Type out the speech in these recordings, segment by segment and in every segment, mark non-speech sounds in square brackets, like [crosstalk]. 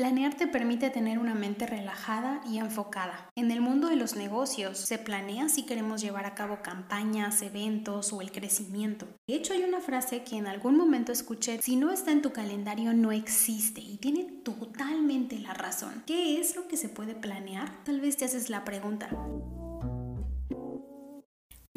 Planear te permite tener una mente relajada y enfocada. En el mundo de los negocios se planea si queremos llevar a cabo campañas, eventos o el crecimiento. De hecho, hay una frase que en algún momento escuché, si no está en tu calendario no existe y tiene totalmente la razón. ¿Qué es lo que se puede planear? Tal vez te haces la pregunta.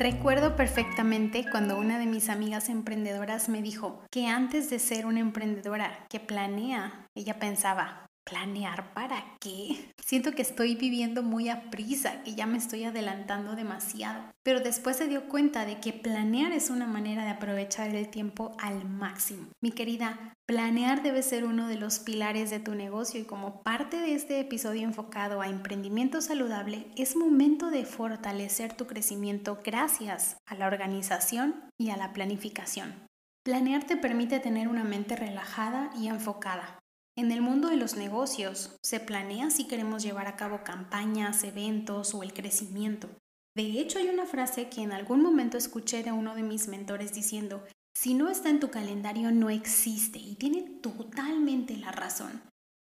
Recuerdo perfectamente cuando una de mis amigas emprendedoras me dijo que antes de ser una emprendedora que planea, ella pensaba, ¿planear para qué? Siento que estoy viviendo muy a prisa, que ya me estoy adelantando demasiado. Pero después se dio cuenta de que planear es una manera de aprovechar el tiempo al máximo. Mi querida, Planear debe ser uno de los pilares de tu negocio y como parte de este episodio enfocado a emprendimiento saludable, es momento de fortalecer tu crecimiento gracias a la organización y a la planificación. Planear te permite tener una mente relajada y enfocada. En el mundo de los negocios, se planea si queremos llevar a cabo campañas, eventos o el crecimiento. De hecho, hay una frase que en algún momento escuché de uno de mis mentores diciendo, si no está en tu calendario, no existe y tiene totalmente la razón.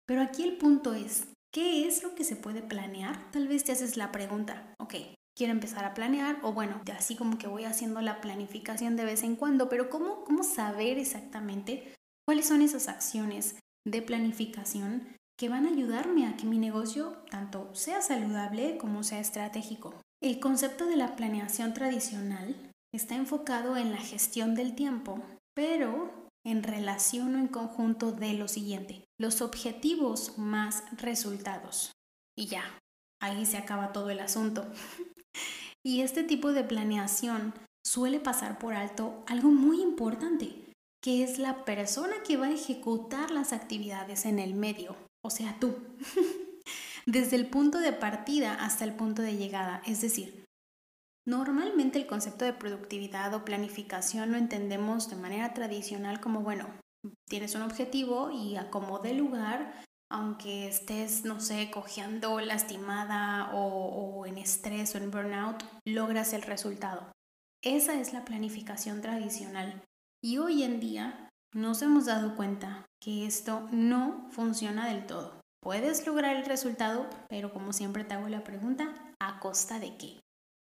Pero aquí el punto es, ¿qué es lo que se puede planear? Tal vez te haces la pregunta, ok, quiero empezar a planear o bueno, así como que voy haciendo la planificación de vez en cuando, pero ¿cómo, cómo saber exactamente cuáles son esas acciones de planificación que van a ayudarme a que mi negocio tanto sea saludable como sea estratégico? El concepto de la planeación tradicional está enfocado en la gestión del tiempo, pero en relación o en conjunto de lo siguiente, los objetivos más resultados. Y ya, ahí se acaba todo el asunto. [laughs] y este tipo de planeación suele pasar por alto algo muy importante, que es la persona que va a ejecutar las actividades en el medio, o sea, tú. [laughs] Desde el punto de partida hasta el punto de llegada, es decir, Normalmente el concepto de productividad o planificación lo entendemos de manera tradicional como, bueno, tienes un objetivo y a como de lugar, aunque estés, no sé, cojeando, lastimada o en estrés o en burnout, logras el resultado. Esa es la planificación tradicional. Y hoy en día nos hemos dado cuenta que esto no funciona del todo. Puedes lograr el resultado, pero como siempre te hago la pregunta, ¿a costa de qué?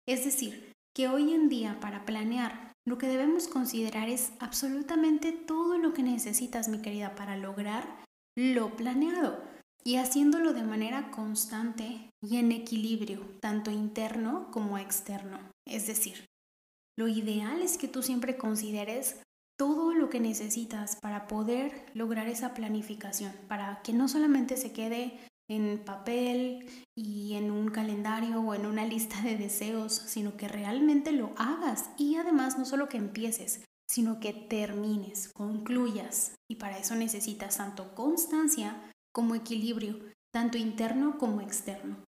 Es decir, que hoy en día para planear lo que debemos considerar es absolutamente todo lo que necesitas, mi querida, para lograr lo planeado y haciéndolo de manera constante y en equilibrio, tanto interno como externo. Es decir, lo ideal es que tú siempre consideres todo lo que necesitas para poder lograr esa planificación, para que no solamente se quede en papel y en un calendario o en una lista de deseos, sino que realmente lo hagas y además no solo que empieces, sino que termines, concluyas. Y para eso necesitas tanto constancia como equilibrio, tanto interno como externo.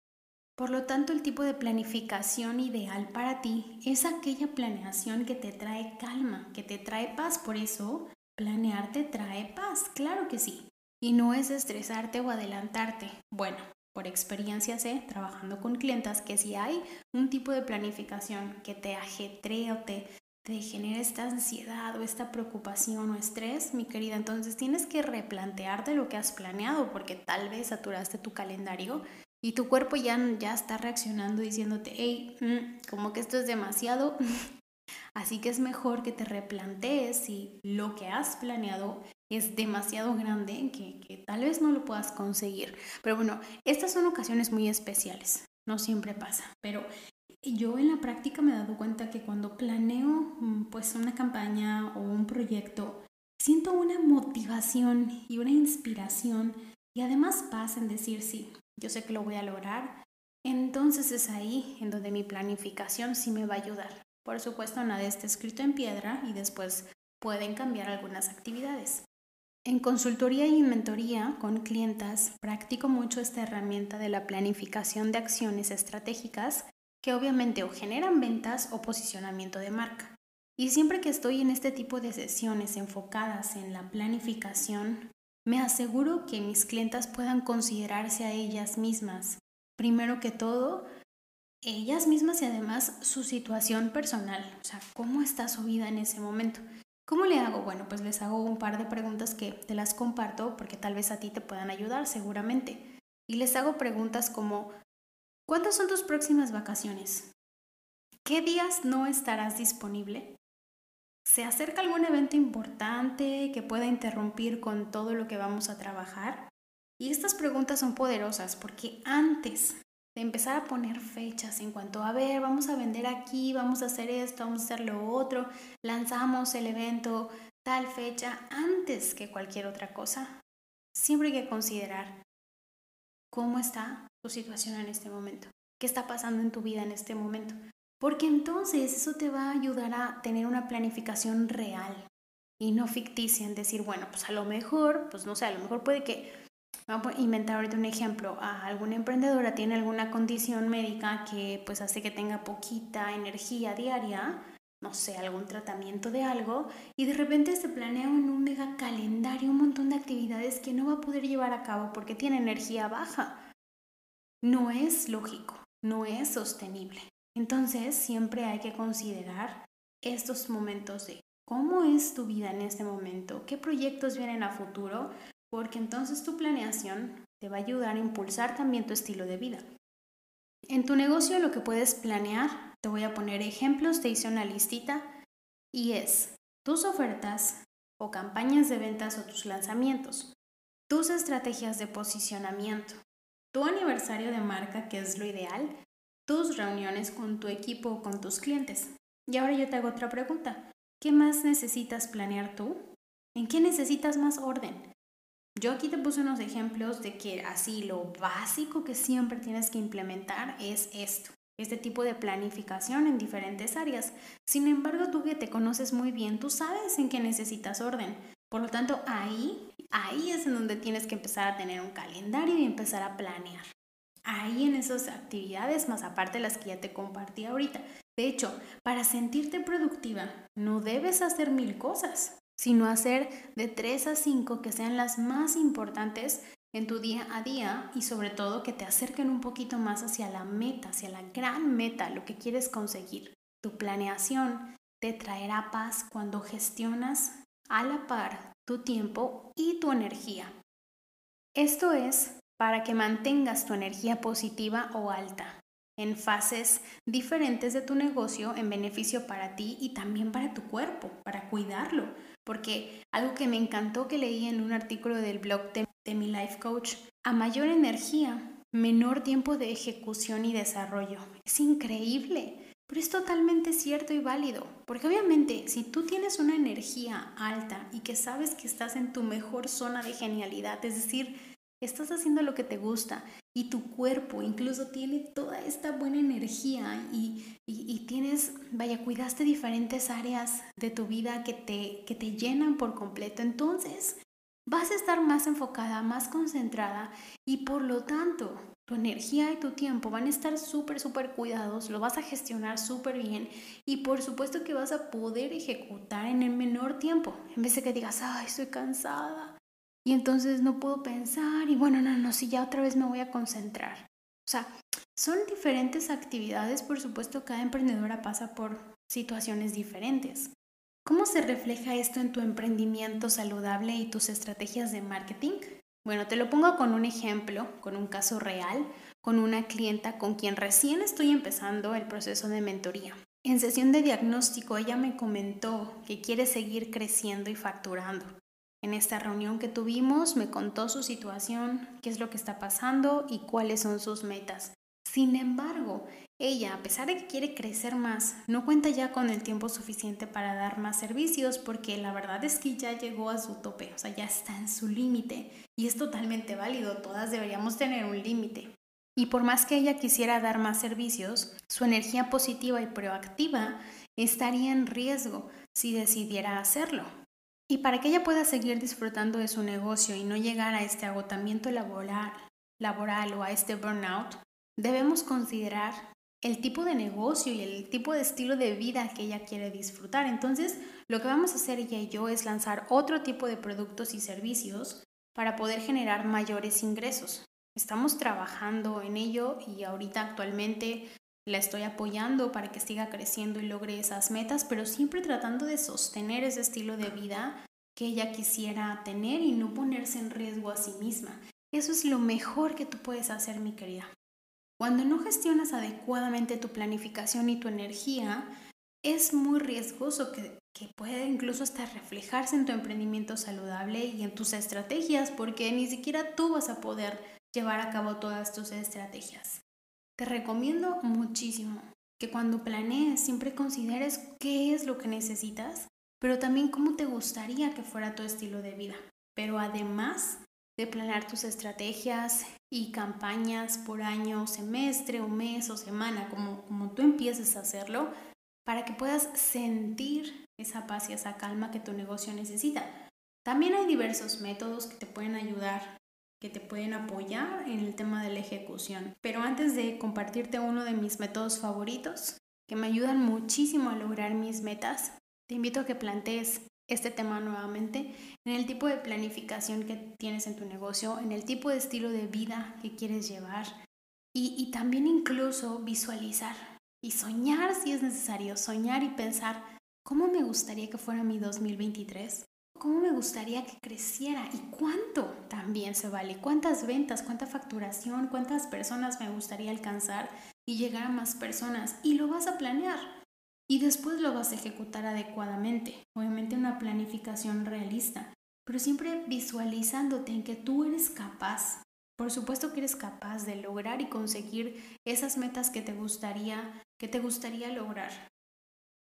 Por lo tanto, el tipo de planificación ideal para ti es aquella planeación que te trae calma, que te trae paz. Por eso, planear te trae paz, claro que sí. Y no es estresarte o adelantarte. Bueno, por experiencia sé, trabajando con clientas, que si hay un tipo de planificación que te ajetree o te, te genere esta ansiedad o esta preocupación o estrés, mi querida, entonces tienes que replantearte lo que has planeado porque tal vez saturaste tu calendario y tu cuerpo ya, ya está reaccionando diciéndote, hey, mm, como que esto es demasiado. [laughs] Así que es mejor que te replantees si lo que has planeado es demasiado grande que, que tal vez no lo puedas conseguir. Pero bueno, estas son ocasiones muy especiales, no siempre pasa, pero yo en la práctica me he dado cuenta que cuando planeo mm, pues una campaña o un proyecto, siento una motivación y una inspiración y además paz en decir sí, yo sé que lo voy a lograr. Entonces es ahí en donde mi planificación sí me va a ayudar. Por supuesto, nada está escrito en piedra y después pueden cambiar algunas actividades. En consultoría y en mentoría con clientas practico mucho esta herramienta de la planificación de acciones estratégicas que obviamente o generan ventas o posicionamiento de marca. Y siempre que estoy en este tipo de sesiones enfocadas en la planificación, me aseguro que mis clientas puedan considerarse a ellas mismas, primero que todo, ellas mismas y además su situación personal, o sea, cómo está su vida en ese momento. ¿Cómo le hago? Bueno, pues les hago un par de preguntas que te las comparto porque tal vez a ti te puedan ayudar seguramente. Y les hago preguntas como, ¿cuántas son tus próximas vacaciones? ¿Qué días no estarás disponible? ¿Se acerca algún evento importante que pueda interrumpir con todo lo que vamos a trabajar? Y estas preguntas son poderosas porque antes de empezar a poner fechas en cuanto a ver, vamos a vender aquí, vamos a hacer esto, vamos a hacer lo otro, lanzamos el evento tal fecha antes que cualquier otra cosa. Siempre hay que considerar cómo está tu situación en este momento, qué está pasando en tu vida en este momento, porque entonces eso te va a ayudar a tener una planificación real y no ficticia en decir, bueno, pues a lo mejor, pues no sé, a lo mejor puede que Vamos a inventar ahorita un ejemplo. alguna emprendedora tiene alguna condición médica que pues hace que tenga poquita energía diaria, no sé, algún tratamiento de algo, y de repente se planea en un mega calendario un montón de actividades que no va a poder llevar a cabo porque tiene energía baja. No es lógico, no es sostenible. Entonces siempre hay que considerar estos momentos de cómo es tu vida en este momento, qué proyectos vienen a futuro, porque entonces tu planeación te va a ayudar a impulsar también tu estilo de vida. En tu negocio lo que puedes planear, te voy a poner ejemplos, te hice una listita y es tus ofertas o campañas de ventas o tus lanzamientos, tus estrategias de posicionamiento, tu aniversario de marca, que es lo ideal, tus reuniones con tu equipo o con tus clientes. Y ahora yo te hago otra pregunta. ¿Qué más necesitas planear tú? ¿En qué necesitas más orden? Yo aquí te puse unos ejemplos de que así lo básico que siempre tienes que implementar es esto, este tipo de planificación en diferentes áreas. Sin embargo, tú que te conoces muy bien, tú sabes en qué necesitas orden. Por lo tanto, ahí, ahí es en donde tienes que empezar a tener un calendario y empezar a planear. Ahí en esas actividades, más aparte las que ya te compartí ahorita. De hecho, para sentirte productiva, no debes hacer mil cosas sino hacer de 3 a 5 que sean las más importantes en tu día a día y sobre todo que te acerquen un poquito más hacia la meta, hacia la gran meta, lo que quieres conseguir. Tu planeación te traerá paz cuando gestionas a la par tu tiempo y tu energía. Esto es para que mantengas tu energía positiva o alta en fases diferentes de tu negocio en beneficio para ti y también para tu cuerpo, para cuidarlo, porque algo que me encantó que leí en un artículo del blog de, mi life coach, a mayor energía, menor tiempo de ejecución y desarrollo. Es increíble, pero es totalmente cierto y válido, porque obviamente si tú tienes una energía alta y que sabes que estás en tu mejor zona de genialidad, es decir, estás haciendo lo que te gusta y tu cuerpo incluso tiene toda esta buena energía y, tienes, vaya, cuidaste diferentes áreas de tu vida que te, que te llenan por completo, entonces vas a estar más enfocada, más concentrada y por lo tanto tu energía y tu tiempo van a estar súper, súper cuidados, lo vas a gestionar súper bien y por supuesto que vas a poder ejecutar en el menor tiempo, en vez de que digas, ay, estoy cansada, y entonces no puedo pensar y bueno, no, no, si ya otra vez me voy a concentrar. O sea, son diferentes actividades, por supuesto, cada emprendedora pasa por situaciones diferentes. ¿Cómo se refleja esto en tu emprendimiento saludable y tus estrategias de marketing? Bueno, te lo pongo con un ejemplo, con un caso real, con una clienta con quien recién estoy empezando el proceso de mentoría. En sesión de diagnóstico ella me comentó que quiere seguir creciendo y facturando. En esta reunión que tuvimos me contó su situación, qué es lo que está pasando y cuáles son sus metas. Sin embargo, ella, a pesar de que quiere crecer más, no cuenta ya con el tiempo suficiente para dar más servicios porque la verdad es que ya llegó a su tope, o sea, ya está en su límite y es totalmente válido, todas deberíamos tener un límite. Y por más que ella quisiera dar más servicios, su energía positiva y proactiva estaría en riesgo si decidiera hacerlo. Y para que ella pueda seguir disfrutando de su negocio y no llegar a este agotamiento laboral, o a este burnout, debemos considerar el tipo de negocio y el tipo de estilo de vida que ella quiere disfrutar. Entonces, lo que vamos a hacer ella y yo es lanzar otro tipo de productos y servicios para poder generar mayores ingresos. Estamos trabajando en ello y ahorita actualmente la estoy apoyando para que siga creciendo y logre esas metas, pero siempre tratando de sostener ese estilo de vida que ella quisiera tener y no ponerse en riesgo a sí misma. Eso es lo mejor que tú puedes hacer, mi querida. Cuando no gestionas adecuadamente tu planificación y tu energía, es muy riesgoso que, que pueda incluso hasta reflejarse en tu emprendimiento saludable y en tus estrategias, porque ni siquiera tú vas a poder llevar a cabo todas tus estrategias. Te recomiendo muchísimo que cuando planees siempre consideres qué es lo que necesitas, pero también cómo te gustaría que fuera tu estilo de vida. Pero además de planear tus estrategias y campañas por año, semestre o mes o semana, como, como tú empieces a hacerlo, para que puedas sentir esa paz y esa calma que tu negocio necesita. También hay diversos métodos que te pueden ayudar, que te pueden apoyar en el tema de la ejecución. Pero antes de compartirte uno de mis métodos favoritos, que me ayudan muchísimo a lograr mis metas, te invito a que plantees este tema nuevamente, en el tipo de planificación que tienes en tu negocio, en el tipo de estilo de vida que quieres llevar y, y también incluso visualizar y soñar si es necesario, soñar y pensar cómo me gustaría que fuera mi 2023, cómo me gustaría que creciera y cuánto también se vale, cuántas ventas, cuánta facturación, cuántas personas me gustaría alcanzar y llegar a más personas y lo vas a planear y después lo vas a ejecutar adecuadamente. Obviamente una planificación realista, pero siempre visualizándote en que tú eres capaz. Por supuesto que eres capaz de lograr y conseguir esas metas que te gustaría que te gustaría lograr.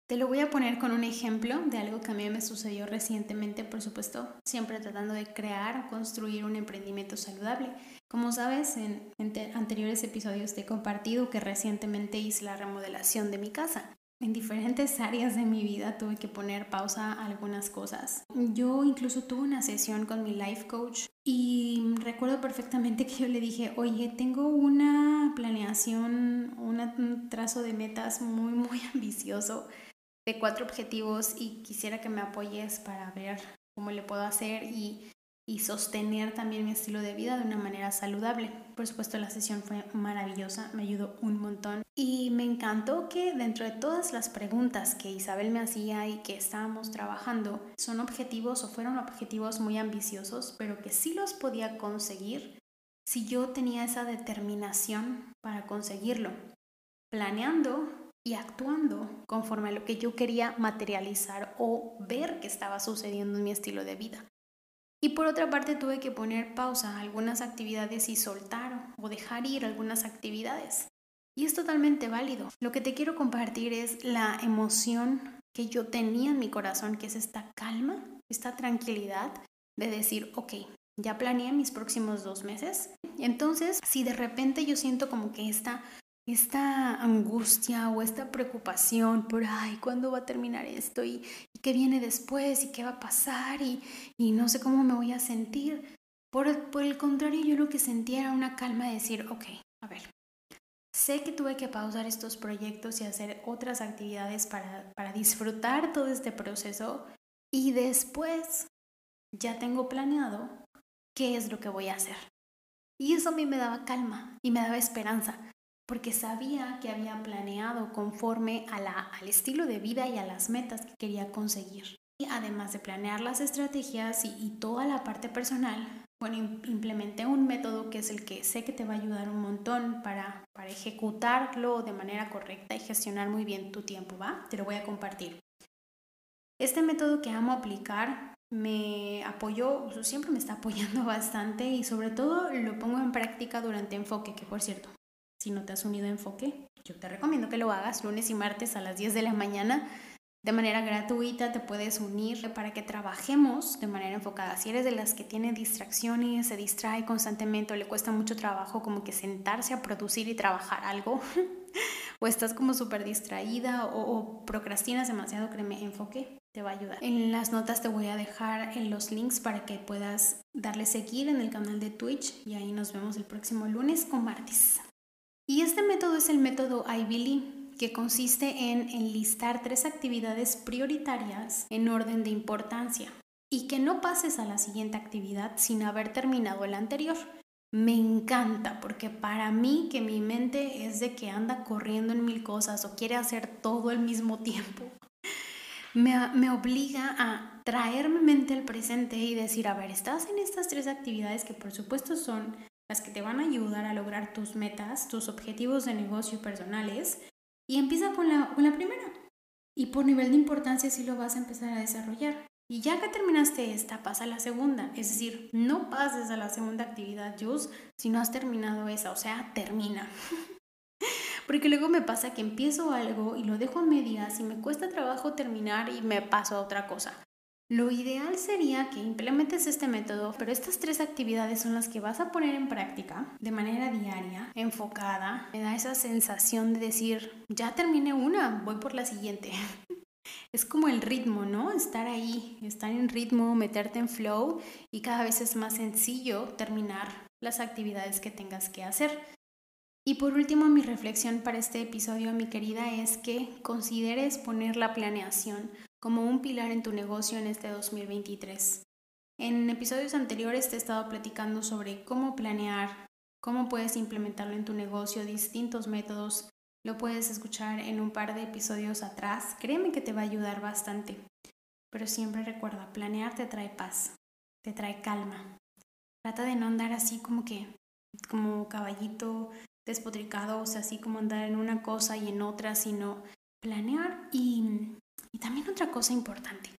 Te lo voy a poner con un ejemplo de algo que a mí me sucedió recientemente, por supuesto, siempre tratando de crear o construir un emprendimiento saludable. Como sabes, en, en anteriores episodios te he compartido que recientemente hice la remodelación de mi casa en diferentes [laughs] áreas de mi vida tuve que poner pausa a algunas cosas. Yo incluso tuve una sesión con mi life coach y recuerdo perfectamente [laughs] que yo le dije, oye, tengo una planeación, un trazo de metas muy, muy [laughs] ambicioso de cuatro objetivos y quisiera que me apoyes para ver cómo le puedo hacer y y sostener también mi estilo de vida de una manera saludable. Por supuesto, la sesión fue maravillosa, me ayudó un montón y me encantó que dentro de todas las preguntas que Isabel me hacía y que estábamos trabajando, son objetivos o fueron objetivos muy ambiciosos, pero que sí los podía conseguir si yo tenía esa determinación para conseguirlo, planeando y actuando conforme a lo que yo quería materializar o ver que estaba sucediendo en mi estilo de vida. Y por otra parte tuve que poner pausa a algunas actividades y soltar o dejar ir algunas actividades. Y es totalmente válido. Lo que te quiero compartir es la emoción que yo tenía en mi corazón, que es esta calma, esta tranquilidad de decir, ok, ya planeé mis próximos dos meses. Entonces, si de repente yo siento como que esta esta angustia o esta preocupación por, ay, ¿cuándo va a terminar esto? ¿Y, qué viene después? ¿Y qué va a pasar? Y, no sé cómo me voy a sentir. Por, por el contrario, yo lo que sentía era una calma de decir, ok, a ver, sé que tuve que pausar estos proyectos y hacer otras actividades para, para disfrutar todo este proceso y después ya tengo planeado qué es lo que voy a hacer. Y eso a mí me daba calma y me daba esperanza porque sabía que había planeado conforme a la, al estilo de vida y a las metas que quería conseguir. Y además de planear las estrategias y, toda la parte personal, bueno, implementé un método que es el que sé que te va a ayudar un montón para, para ejecutarlo de manera correcta y gestionar muy bien tu tiempo, ¿va? Te lo voy a compartir. Este método que amo aplicar me apoyó, siempre me está apoyando [laughs] bastante y sobre todo lo pongo en práctica durante enfoque, que por cierto, si no te has unido a Enfoque, yo te recomiendo que lo hagas lunes y martes a las 10 de la mañana. De manera gratuita te puedes unir para que trabajemos de manera enfocada. Si eres de las que tiene distracciones, se distrae constantemente o le cuesta mucho trabajo como que sentarse a producir y trabajar algo, [laughs] o estás como súper distraída o, o, procrastinas demasiado, créeme, enfoque te va a ayudar. En las notas te voy a dejar en los links para que puedas darle seguir en el canal de Twitch y ahí nos vemos el próximo lunes o martes. Y este método es el método IBLE, que consiste en enlistar tres actividades prioritarias en orden de importancia y que no pases a la siguiente actividad sin haber terminado la anterior. Me encanta porque para mí que mi mente es de que anda corriendo en mil cosas o quiere hacer todo al mismo tiempo, me, me obliga a traerme mente al presente y decir, a ver, estás en estas tres actividades que por supuesto son las que te van a ayudar a lograr tus metas, tus objetivos de negocio personales, y empieza con la, con la primera. Y por nivel de importancia sí lo vas a empezar a desarrollar. Y ya que terminaste esta, pasa a la segunda. Es decir, no pases a la segunda actividad, Jus, si no has terminado esa. O sea, termina. [laughs] Porque luego me pasa que empiezo algo y lo dejo a medias y me cuesta trabajo terminar y me paso a otra cosa. Lo ideal sería que implementes este método, pero estas tres actividades son las que vas a poner en práctica de manera diaria, enfocada. Me da esa sensación de decir, ya terminé una, voy por la siguiente. [laughs] es como el ritmo, ¿no? Estar ahí, estar en ritmo, meterte en flow y cada vez es más sencillo terminar las actividades que tengas que hacer. Y por último, mi reflexión para este episodio, mi querida, es que consideres poner la planeación como un pilar en tu negocio en este 2023. En episodios anteriores te he estado platicando sobre cómo planear, cómo puedes implementarlo en tu negocio, distintos métodos lo puedes escuchar en un par de episodios atrás. Créeme que te va a ayudar bastante. Pero siempre recuerda, planear te trae paz, te trae calma. Trata de no andar así como que, como caballito despotricado, o sea, así como andar en una cosa y en otra, sino planear y, y también otra cosa importante.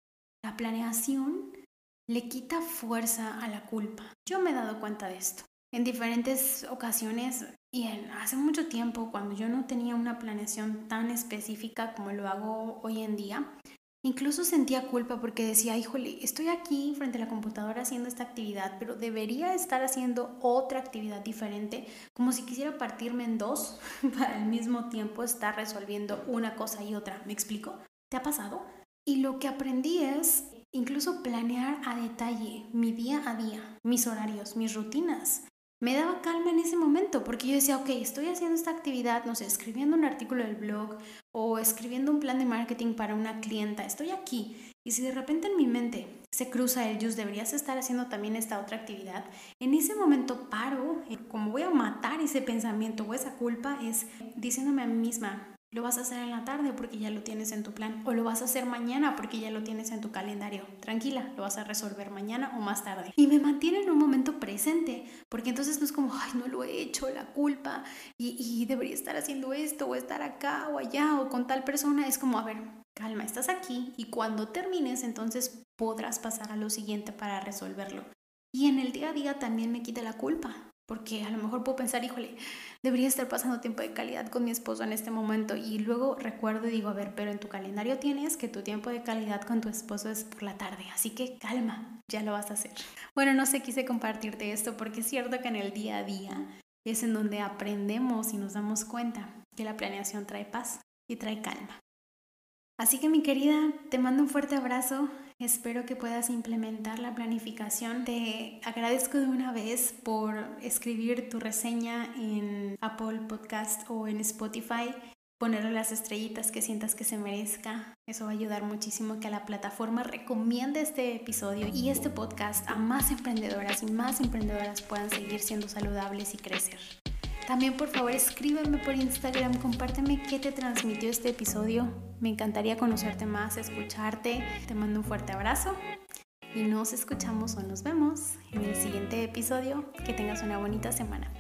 La planeación le quita fuerza a la culpa. Yo me he dado cuenta de esto. En diferentes ocasiones y hace mucho tiempo, cuando yo no tenía una planeación tan específica como lo hago hoy en día, incluso sentía culpa porque decía, híjole, estoy aquí frente a la computadora haciendo esta actividad, pero debería estar haciendo otra actividad diferente, como si quisiera partirme en dos [laughs] para al mismo tiempo estar resolviendo una cosa y otra. ¿Me explico? ¿Te ha pasado? Y lo que aprendí es incluso planear a detalle mi día a día, mis horarios, mis rutinas me daba calma en ese momento, porque yo decía, ok, estoy haciendo esta actividad, no sé, escribiendo un artículo del blog o escribiendo un plan de marketing para una clienta, estoy aquí. Y si de repente en mi mente se cruza el, just deberías estar haciendo también esta otra actividad, en ese momento paro, como voy a matar ese pensamiento o esa culpa, es diciéndome a mí misma, lo vas a hacer en la tarde porque ya lo tienes en tu plan. O lo vas a hacer mañana porque ya lo tienes en tu calendario. Tranquila, lo vas a resolver mañana o más tarde. Y me mantiene en un momento presente. Porque entonces no es como, ay, no lo he hecho, la culpa. Y, debería estar haciendo esto o estar acá o allá o con tal persona. Es como, a ver, calma, estás aquí. Y cuando termines, entonces podrás pasar a lo siguiente para resolverlo. Y en el día a día también me quita la culpa porque a lo mejor puedo pensar, híjole, debería estar pasando tiempo de calidad con mi esposo en este momento y luego recuerdo y digo, a ver, pero en tu calendario tienes que tu tiempo de calidad con tu esposo es por la tarde, así que calma, ya lo vas a hacer. Bueno, no sé, quise compartirte esto porque es cierto que en el día a día es en donde aprendemos y nos damos cuenta que la planeación trae paz y trae calma. Así que mi querida, te mando un fuerte abrazo. Espero que puedas implementar la planificación. Te agradezco de una vez por escribir tu reseña en Apple Podcast o en Spotify. Ponerle las estrellitas que sientas que se merezca. Eso va a ayudar muchísimo que la plataforma recomiende este episodio y este podcast a más emprendedoras y más emprendedoras puedan seguir siendo saludables y crecer. También por favor escríbeme por Instagram, compárteme qué te transmitió este episodio. Me encantaría conocerte más, escucharte. Te mando un fuerte abrazo y nos escuchamos o nos vemos en el siguiente episodio. Que tengas una bonita semana.